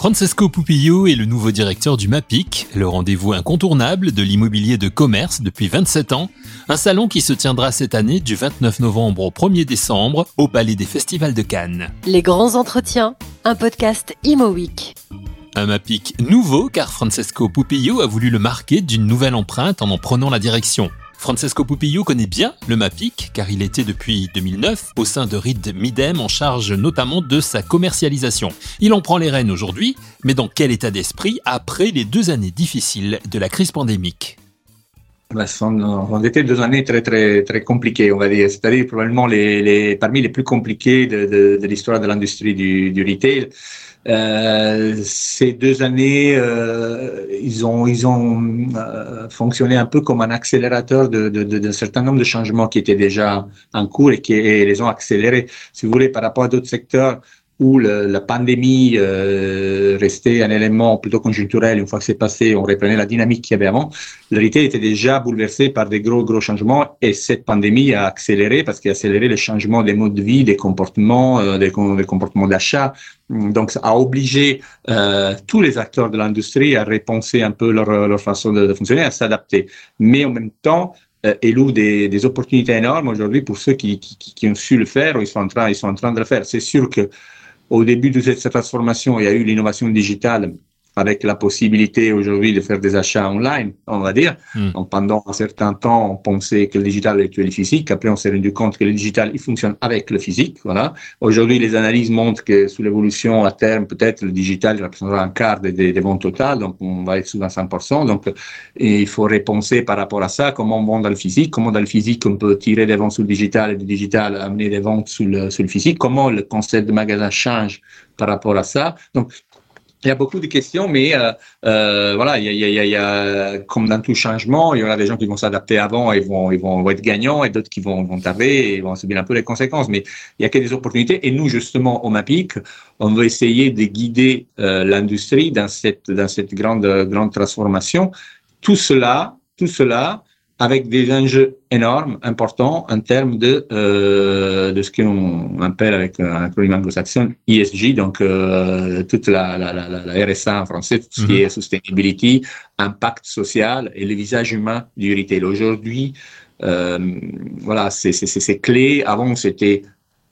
Francesco Pupillo est le nouveau directeur du MAPIC, le rendez-vous incontournable de l'immobilier de commerce depuis 27 ans, un salon qui se tiendra cette année du 29 novembre au 1er décembre au Palais des Festivals de Cannes. Les grands entretiens, un podcast Imo Week. Un MAPIC nouveau car Francesco Pupillo a voulu le marquer d'une nouvelle empreinte en en prenant la direction. Francesco Pupillo connaît bien le MAPIC car il était depuis 2009 au sein de Reed Midem en charge notamment de sa commercialisation. Il en prend les rênes aujourd'hui, mais dans quel état d'esprit après les deux années difficiles de la crise pandémique? Bah, ce sont, ont été deux années très très très compliquées, on va dire. C'est-à-dire probablement les, parmi les plus compliquées de, l'histoire de l'industrie du, du retail. Euh, ces deux années, euh, ils ont, ils ont euh, fonctionné un peu comme un accélérateur d'un de, de, de, certain nombre de changements qui étaient déjà en cours et qui et les ont accélérés. Si vous voulez, par rapport à d'autres secteurs, où la pandémie euh, restait un élément plutôt conjoncturel, une fois que c'est passé, on reprenait la dynamique qu'il y avait avant, la réalité était déjà bouleversée par des gros, gros changements et cette pandémie a accéléré parce qu'il a accéléré les changements des modes de vie, des comportements, euh, des, des, comportements d'achat. Donc, ça a obligé euh, tous les acteurs de l'industrie à repenser un peu leur, leur façon de, fonctionner, à s'adapter. Mais en même temps, euh, éloue des, opportunités énormes aujourd'hui pour ceux qui, qui, qui, ont su le faire ou ils sont en train, ils sont en train de le faire. C'est sûr que au début de cette transformation, il y a eu l'innovation digitale avec la possibilité aujourd'hui de faire des achats online, on va dire. Mm. Donc, pendant un certain temps, on pensait que le digital était le physique. Après, on s'est rendu compte que le digital, il fonctionne avec le physique. Voilà. Aujourd'hui, les analyses montrent que sous l'évolution à terme, peut-être le digital représentera un quart des, des, ventes totales. Donc, on va être sous 25%. Donc, il faut repenser par rapport à ça, comment on vend dans le physique, comment dans le physique on peut tirer des ventes sur le digital et du digital amener des ventes sur le, sur le physique, comment le concept de magasin change par rapport à ça. Donc, il y a beaucoup de questions, mais euh, euh, voilà, il y, a, il, y a, il y, a, comme dans tout changement, il y aura des gens qui vont s'adapter avant et vont, ils vont, être gagnants, et d'autres qui vont, vont tarder et vont subir un peu les conséquences. Mais il y a que des opportunités. Et nous, justement, au MAPIC, on veut essayer de guider euh, l'industrie dans cette, dans cette grande, grande transformation. Tout cela, tout cela avec des enjeux énormes, importants en termes de euh, de ce qu'on appelle avec un acronyme anglo-saxon ESG, donc euh, toute la, la, la, la, RSA en français, tout ce qui est sustainability, impact social et le visage humain du retail. Aujourd'hui, euh, voilà, c'est clé. Avant, c'était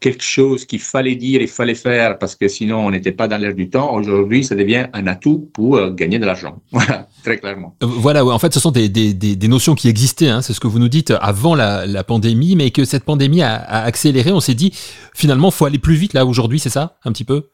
quelque chose qu'il fallait dire, il fallait faire parce que sinon on n'était pas dans l'air du temps. Aujourd'hui, ça devient un atout pour euh, gagner de l'argent. Voilà, très clairement. Euh, voilà, en fait, ce sont des, des, des, notions qui existaient, hein, c'est ce que vous nous dites avant la, la pandémie, mais que cette pandémie a, a accéléré. On s'est dit, finalement, faut aller plus vite là aujourd'hui, c'est ça, un petit peu?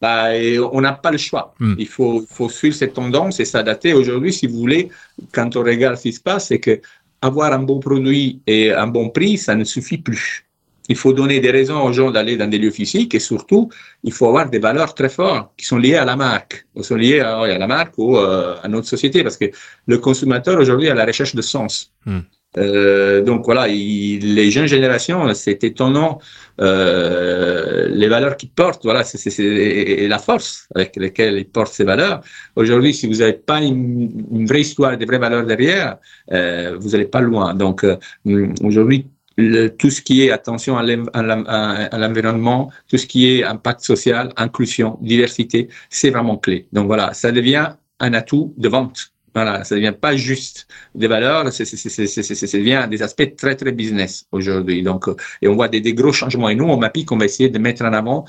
Bah, on n'a pas le choix. Hmm. Il faut, faut suivre cette tendance et s'adapter. Aujourd'hui, si vous voulez, quand on regarde ce qui se passe, c'est que avoir un bon produit et un bon prix, ça ne suffit plus. Il faut donner des raisons aux gens d'aller dans des lieux physiques et surtout, il faut avoir des valeurs très fortes qui sont liées à la marque, ou sont liées à, à la marque ou euh, à notre société, parce que le consommateur aujourd'hui a la recherche de sens. Hmm. Euh, donc voilà, il, les jeunes générations, c'est étonnant euh, les valeurs qu'ils portent. Voilà, c'est la force avec laquelle ils portent ces valeurs. Aujourd'hui, si vous n'avez pas une, une, vraie histoire, des vraies valeurs derrière, euh, vous n'allez pas loin. Donc euh, aujourd'hui, tout ce qui est attention à l'environnement, tout ce qui est impact social, inclusion, diversité, c'est vraiment clé. Donc voilà, ça devient un atout de vente. Voilà, ça devient pas juste des valeurs, ça devient des aspects très très business aujourd'hui. Donc, et on voit des, gros changements. Et nous, au MAPIC, on va essayer de mettre en avant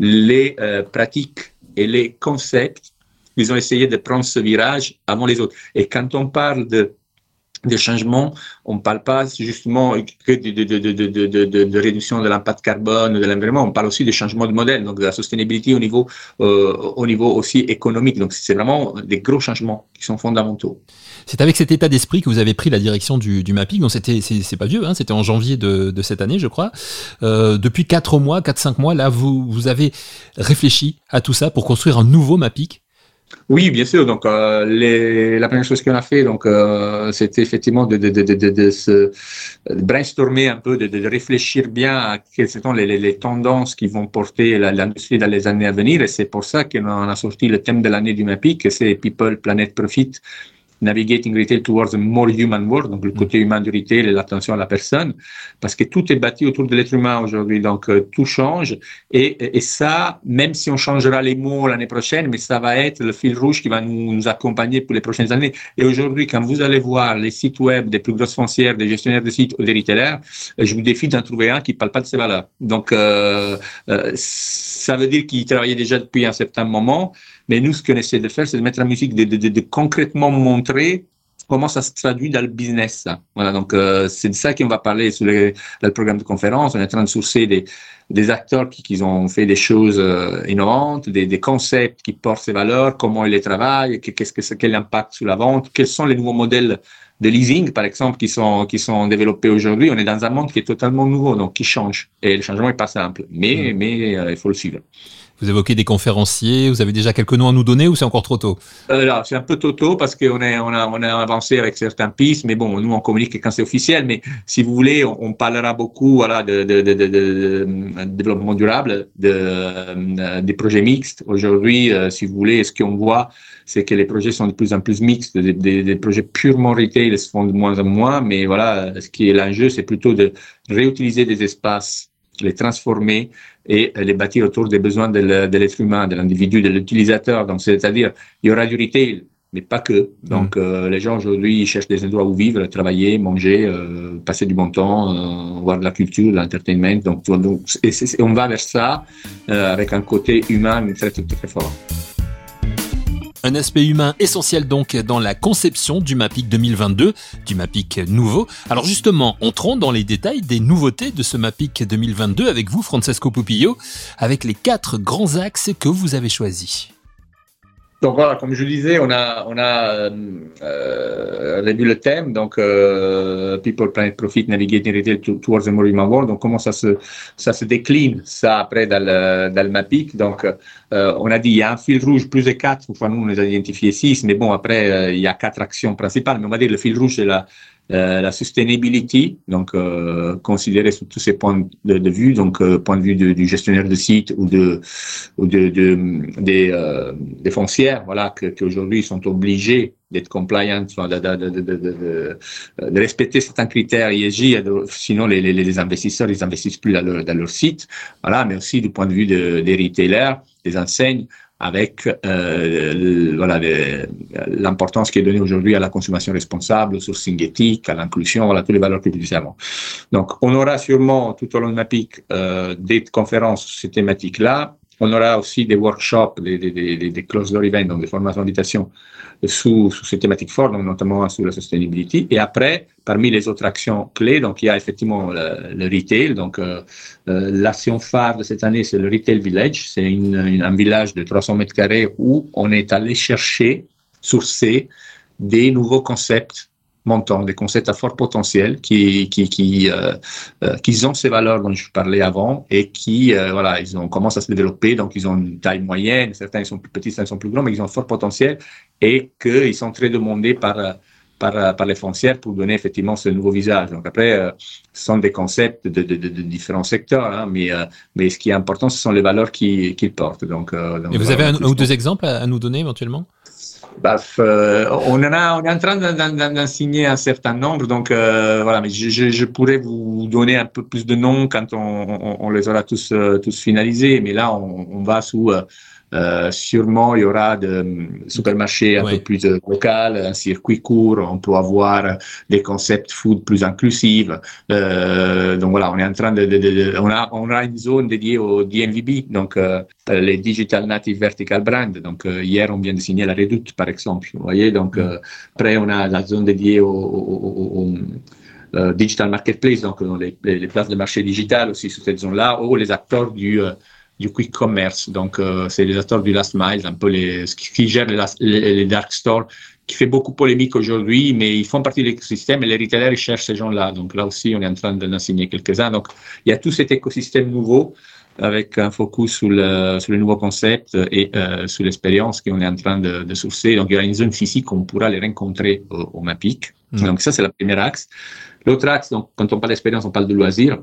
les euh, pratiques et les concepts qu'ils ont essayé de prendre ce virage avant les autres. Et quand on parle de des changements, on ne parle pas justement que de, de, de, de, réduction de l'impact carbone, de l'environnement, on parle aussi de changement de modèle, donc de la sustainability au niveau, euh, au niveau aussi économique. Donc c'est vraiment des gros changements qui sont fondamentaux. C'est avec cet état d'esprit que vous avez pris la direction du, du MAPIC. Donc c'était, c'est pas vieux, hein, c'était en janvier de, cette année, je crois. Euh, depuis quatre mois, quatre cinq mois, là, vous, vous avez réfléchi à tout ça pour construire un nouveau MAPIC oui, bien sûr. Donc, euh, la première chose qu'on a fait, donc, euh, c'était effectivement de, se brainstormer un peu, de, réfléchir bien à quelles sont les tendances qui vont porter l'industrie dans les années à venir. Et c'est pour ça qu'on a sorti le thème de l'année du MAPIC, c'est People, Planet, Profit navigating retail towards a more human world, donc le côté humain du retail et l'attention à la personne, parce que tout est bâti autour de l'être humain aujourd'hui, donc euh, tout change. Et, et, ça, même si on changera les mots l'année prochaine, mais ça va être le fil rouge qui va nous, nous accompagner pour les prochaines années. Et aujourd'hui, quand vous allez voir les sites web des plus grosses foncières, des gestionnaires de sites ou des retailers, je vous défie d'en trouver un qui ne parle pas de ces valeurs. Donc, euh, euh, ça veut dire qu'ils travaillaient déjà depuis un certain moment. Mais nous, ce qu'on essaie de faire, c'est de mettre la musique, de, de, de, de concrètement montrer comment ça se traduit dans le business. Voilà, donc euh, c'est de ça qu'on va parler sur le, le, programme de conférence. On est en train de sourcer des, des acteurs qui, qui ont fait des choses euh, innovantes, des, des, concepts qui portent ces valeurs, comment ils les travaillent, qu'est-ce que quel impact sur la vente, quels sont les nouveaux modèles de leasing, par exemple, qui sont qui sont développés aujourd'hui. On est dans un monde qui est totalement nouveau, donc qui change. Et le changement est pas simple, mais mmh. mais euh, il faut le suivre. Vous évoquez des conférenciers, vous avez déjà quelques noms à nous donner ou c'est encore trop tôt Alors, c'est un peu trop tôt parce qu'on on a, avancé avec certains pistes, mais bon, nous on communique quand c'est officiel. Mais si vous voulez, on, parlera beaucoup voilà, de, développement durable, de, des projets mixtes. Aujourd'hui, euh, si vous voulez, ce qu'on voit, c'est que les projets sont de plus en plus mixtes. Des, des, projets purement retail se font de moins en moins, mais voilà, ce qui est l'enjeu, c'est plutôt de réutiliser des espaces les transformer et les bâtir autour des besoins de l'être humain, de l'individu, de l'utilisateur. Donc, c'est-à-dire, il y aura du retail, mais pas que. Donc, mmh. euh, les gens aujourd'hui cherchent des endroits où vivre, travailler, manger, euh, passer du bon temps, euh, voir de la culture, de l'entertainment. Donc, donc et on va vers ça euh, avec un côté humain très, très, très fort. Un aspect humain essentiel donc dans la conception du MAPIC 2022, du MAPIC nouveau. Alors justement, entrons dans les détails des nouveautés de ce MAPIC 2022 avec vous, Francesco Pupillo, avec les quatre grands axes que vous avez choisis. Donc voilà, comme je disais, on a, on a euh, euh le thème, donc euh, People, Planet, Profit, Navigating Retail Towards the More Human World. Donc comment ça se, ça se décline ça après dans le, dans le MAPIC? Donc euh, on a dit il y a un fil rouge plus de quatre, enfin nous on les a identifiés six, mais bon après euh, il y a quatre actions principales. Mais on va dire le fil rouge c'est la euh, la sustainability, donc euh, considérée sous tous ces points de, vue, donc euh, point de vue de, du gestionnaire de site ou de ou de, de des, euh, des foncières, voilà, qu'aujourd'hui sont obligés d'être compliant, de, respecter certains critères ESG, sinon les, les, les investisseurs ils investissent plus dans leur, dans leur site, voilà, mais aussi du point de vue de, des retailers, des enseignes, avec euh, voilà l'importance qui est donnée aujourd'hui à la consommation responsable, au sourcing éthique, à l'inclusion, voilà toutes les valeurs que nous avant. Donc, on aura sûrement tout au long de MAPIC euh, des conférences sur ces thématiques-là. On aura aussi des workshops, des, des, des, des closed door events, donc des formations d'invitation sous, sous ces thématiques fortes, donc notamment sur la sustainability. Et après, parmi les autres actions clés, donc il y a effectivement le, le retail. Donc euh, euh, l'action phare de cette année, c'est le Retail Village. C'est une, une, un village de 300 mètres carrés où on est allé chercher, sourcer des nouveaux concepts montants, des concepts à fort potentiel qui, qui, qui, euh, euh, qui ont ces valeurs dont je parlais avant et qui, euh, voilà, ils ont commencé à se développer. Donc, ils ont une taille moyenne. Certains, ils sont plus petits, certains sont plus grands, mais ils ont un fort potentiel et qu'ils sont très demandés par, par, par les foncières pour donner effectivement ce nouveau visage. Donc, après, euh, ce sont des concepts de, de, de, de différents secteurs, hein, mais, euh, mais ce qui est important, ce sont les valeurs qu'ils qui portent. Donc, donc, et vous avez un, un ou deux exemples à, à nous donner éventuellement? Bah, on, en a, on est en train d'en signer un certain nombre, donc euh, voilà, mais je, pourrais vous donner un peu plus de noms quand on, les aura tous, euh, tous finalisés, mais là, on va sous euh, euh, sûrement, il y aura de supermarchés un peu plus euh, local, un circuit court. On peut avoir des concepts food plus inclusifs. Euh, donc voilà, on est en train de, de, de, on a on a une zone dédiée au DNVB, donc euh, les Digital Native Vertical Brand. Donc euh, hier, on vient de signer la Redoute, par exemple. Vous voyez, donc mm. après on a la zone dédiée au, au, au digital marketplace, donc les, les, places de marché digital aussi sur cette zone-là, ou les acteurs du, du quick commerce. Donc, euh, c'est les acteurs du last mile, un peu les, qui, gèrent les, les, les, dark stores, qui fait beaucoup polémique aujourd'hui, mais ils font partie de l'écosystème et les retailers ils cherchent ces gens-là. Donc là aussi, on est en train d'en signer quelques-uns. Donc, il y a tout cet écosystème nouveau avec un focus sur le, sur le nouveau concept et euh, sur l'expérience qu'on est en train de, de sourcer. Donc, il y aura une zone physique, on pourra les rencontrer au, au MAPIC. Mmh. Donc, ça, c'est le premier axe. L'autre axe, donc, quand on parle d'expérience, on parle de loisirs.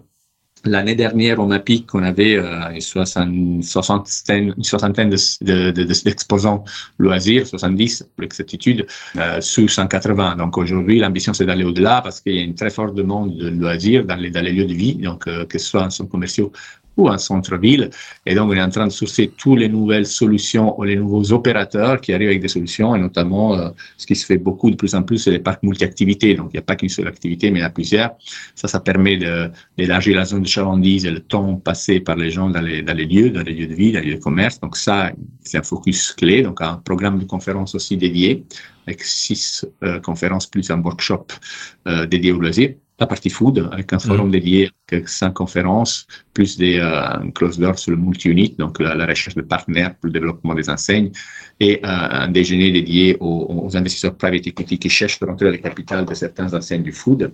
L'année dernière, au MAPIC, on avait euh, une, soixantaine, une soixantaine d'exposants de, de, loisirs, 70 pour l'exactitude, euh, sous 180. Donc aujourd'hui, l'ambition, c'est d'aller au-delà parce qu'il y a une très forte demande de loisirs dans les, dans les lieux de vie, donc euh, que ce soit en centres commerciaux ou en centre-ville. Et donc, on est en train de sourcer toutes les nouvelles solutions ou les nouveaux opérateurs qui arrivent avec des solutions, et notamment euh, ce qui se fait beaucoup de plus en plus, c'est les parcs multi-activités. Donc, il n'y a pas qu'une seule activité, mais il y en a plusieurs. Ça, ça permet d'élargir la zone de chalandise et le temps passé par les gens dans les, dans les lieux, dans les lieux de vie, dans les lieux de commerce. Donc, ça, c'est un focus clé. Donc, un programme de conférence aussi dédié, avec six euh, conférences plus un workshop euh, dédié au loisir la partie food avec un forum mmh. dédié avec cinq conférences, plus des euh, close doors sur le multi-unit, donc la, recherche de partenaires pour le développement des enseignes, et euh, un déjeuner dédié aux, investisseurs private equity qui cherchent de rentrer dans le capital de certaines enseignes du food.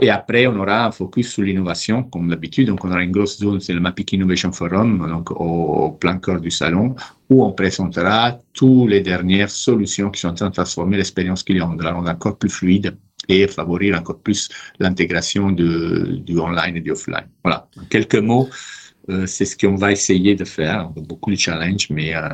Et après, on aura un focus sur l'innovation, comme d'habitude. Donc, on aura une grosse zone, c'est le Mapic Innovation Forum, donc au, plein cœur du salon, où on présentera toutes les dernières solutions qui sont en train de transformer l'expérience client, de la rendre encore plus fluide et favorir encore plus l'intégration du online et du offline. Voilà, en quelques mots, euh, c'est ce qu'on va essayer de faire. On a beaucoup de challenges, mais, euh,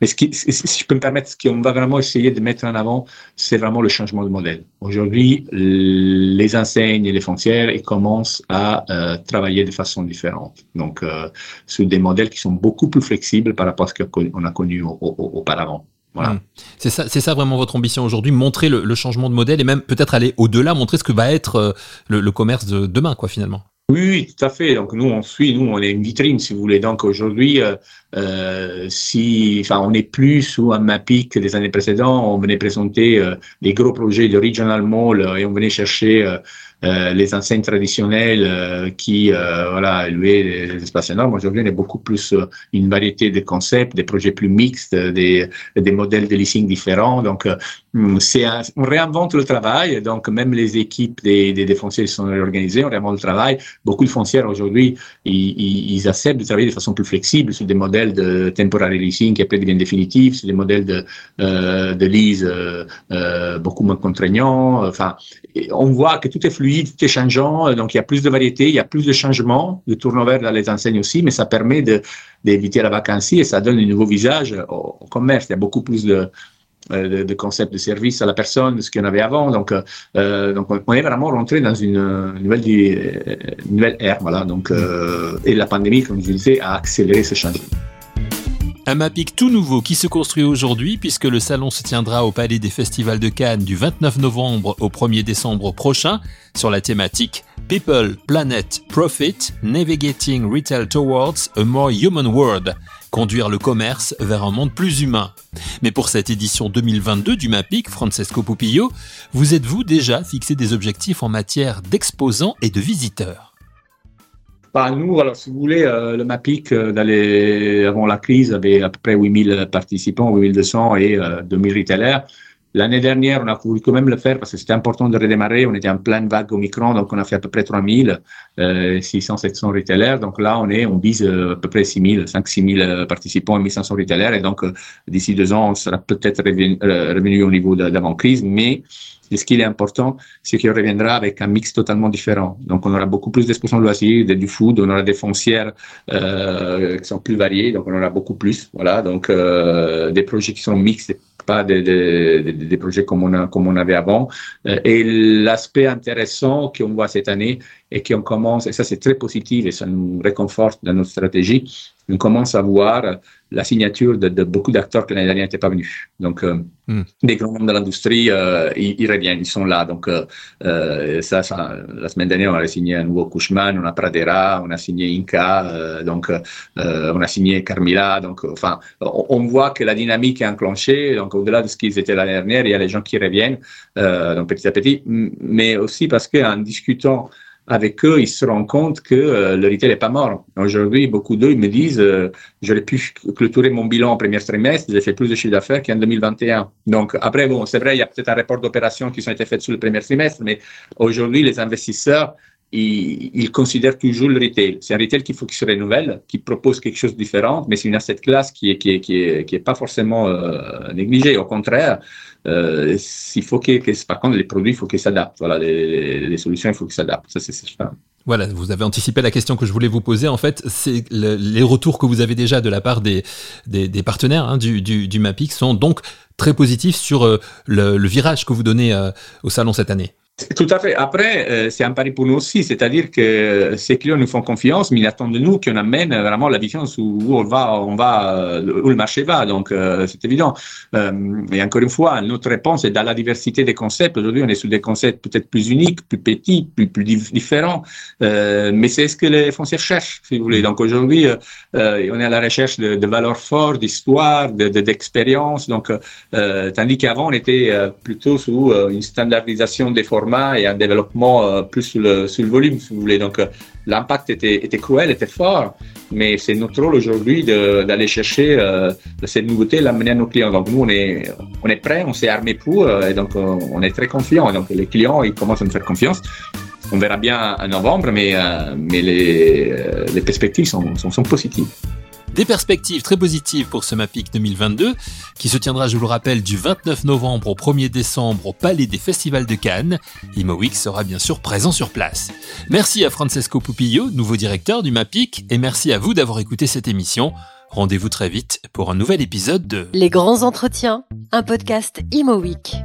mais ce qui, si je peux me permettre, ce qu'on va vraiment essayer de mettre en avant, c'est vraiment le changement de modèle. Aujourd'hui, les enseignes et les foncières ils commencent à euh, travailler de façon différente. Donc, euh, sur des modèles qui sont beaucoup plus flexibles par rapport à ce qu'on a connu auparavant. Voilà. Hmm. C'est ça, c'est ça vraiment votre ambition aujourd'hui, montrer le, changement de modèle et même peut-être aller au-delà, montrer ce que va être euh, le, commerce de demain, quoi, finalement. Oui, tout à fait. Donc nous, on suit, nous, on est une vitrine, si vous voulez. Donc aujourd'hui, euh, euh si, enfin, on est plus sous un MAPIC que les années précédentes. On venait présenter euh, des gros projets de regional mall et on venait chercher euh, les enseignes traditionnelles euh, qui euh, voilà louaient les espaces énormes. Aujourd'hui, on est beaucoup plus une variété de concepts, des projets plus mixtes, des, des modèles de leasing différents. Donc, c'est on réinvente le travail. Donc, même les équipes des, des, des foncières sont réorganisées, on réinvente le travail. Beaucoup de foncières aujourd'hui, ils, acceptent de travailler de façon plus flexible sur des modèles de temporary leasing qui après deviennent définitifs, sur des modèles de, euh, de lease euh, beaucoup moins contraignants. Enfin, on voit que tout est fluide tout est changeant, euh, donc il y a plus de variété, il y a plus de changements, de turnover dans les enseignes aussi, mais ça permet d'éviter la vacancie et ça donne un nouveau visage au, commerce. Il y a beaucoup plus de, euh, de, concepts de service à la personne, de ce en avait avant. Donc, euh, donc on est vraiment rentré dans une nouvelle, nouvelle ère. Voilà. Donc, et la pandémie, comme je disais, a accéléré ce changement. Un MAPIC tout nouveau qui se construit aujourd'hui puisque le salon se tiendra au Palais des Festivals de Cannes du 29 novembre au 1er décembre prochain sur la thématique People, Planet, Profit, Navigating Retail Towards a More Human World, conduire le commerce vers un monde plus humain. Mais pour cette édition 2022 du MAPIC, Francesco Pupillo, vous êtes-vous déjà fixé des objectifs en matière d'exposants et de visiteurs? Bah, nous, alors, si vous voulez, euh, le MAPIC, euh, avant la crise, avait à peu près 8000 participants, 8200 et euh, 2000 retailers. L'année dernière, on a voulu quand même le faire parce que c'était important de redémarrer. On était en pleine vague au micron, donc on a fait à peu près 3000, euh, 600, 700 retailers. Donc là, on est, on vise euh, à peu près 6000, 5 6000 participants et 1500 retailers. Et donc, euh, d'ici deux ans, on sera peut-être revenu, revenu, au niveau d'avant-crise, mais ce qui est important, c'est qu'il reviendra avec un mix totalement différent. Donc, on aura beaucoup plus d'expositions de loisirs, du food, on aura des foncières euh, qui sont plus variées, donc on aura beaucoup plus. Voilà, donc euh, des projets qui sont mixtes, pas des, des, projets comme on, a, comme on avait avant. Euh, et l'aspect intéressant qu'on voit cette année et qu'on commence, et ça c'est très positif et ça nous réconforte dans notre stratégie, on commence à voir la signature de, de beaucoup d'acteurs que l'année dernière n'étaient pas venus. Donc, euh, hmm. des grands noms de l'industrie, euh, ils, reviennent, ils sont là. Donc, euh, ça, ça, la semaine dernière, on a signé un nouveau Cushman, on a Pradera, on a signé Inca, donc on a signé Carmila. Donc, enfin, on, on, voit que la dynamique est enclenchée. Donc, au-delà de ce qu'ils étaient l'année dernière, il y a les gens qui reviennent, donc petit à petit, mais aussi parce qu'en discutant avec eux, ils se rendent compte que euh, le retail n'est pas mort. Aujourd'hui, beaucoup d'eux me disent euh, j'aurais pu clôturer mon bilan en premier trimestre, j'ai fait plus de chiffre d'affaires qu'en 2021. Donc après, bon, c'est vrai, il y a peut-être un rapport d'opération qui ont été faits sur le premier trimestre, mais aujourd'hui, les investisseurs ils, considèrent toujours le retail. C'est un retail qu'il faut qu'il se renouvelle, qui propose quelque chose de différent, mais c'est une asset classe qui est qui est qui est, qui est pas forcément euh, négligée. Au contraire, euh, il faut que, par contre, les produits, il faut qu'ils s'adaptent. Voilà, les, solutions, il faut qu'ils s'adaptent. Ça, c'est certain. Voilà, vous avez anticipé la question que je voulais vous poser. En fait, c'est les retours que vous avez déjà de la part des, des, partenaires hein, du, du, MAPIC sont donc très positifs sur euh, le, le, virage que vous donnez euh, au salon cette année. Tout à fait. Après, euh, c'est un pari pour nous aussi, c'est-à-dire que ces clients nous font confiance, mais ils attendent de nous qu'on amène vraiment la vision où on va, va, où le marché va. Donc, euh, c'est évident. Euh, et encore une fois, notre réponse est dans la diversité des concepts. Aujourd'hui, on est sur des concepts peut-être plus uniques, plus petits, plus, différents, mais c'est ce que les fonciers cherchent, si vous voulez. Donc, aujourd'hui, on est à la recherche de, valeurs fortes, d'histoire, d'expérience. De, Donc, tandis qu'avant, on était plutôt sous une standardisation des et un développement euh, plus sur le, sur le, volume, si vous voulez. Donc, euh, l'impact était, était cruel, était fort, mais c'est notre rôle aujourd'hui d'aller chercher euh, cette nouveauté, l'amener à nos clients. Donc, nous, on est, on est prêts, on s'est armé pour, et donc, on est très confiants. Donc, les clients, ils commencent à nous faire confiance. On verra bien en novembre, mais, mais les, les perspectives sont, sont positives. Des perspectives très positives pour ce MAPIC 2022, qui se tiendra, je vous le rappelle, du 29 novembre au 1er décembre au Palais des Festivals de Cannes. ImoWeek sera bien sûr présent sur place. Merci à Francesco Pupillo, nouveau directeur du MAPIC, et merci à vous d'avoir écouté cette émission. Rendez-vous très vite pour un nouvel épisode de Les grands entretiens, un podcast ImoWeek.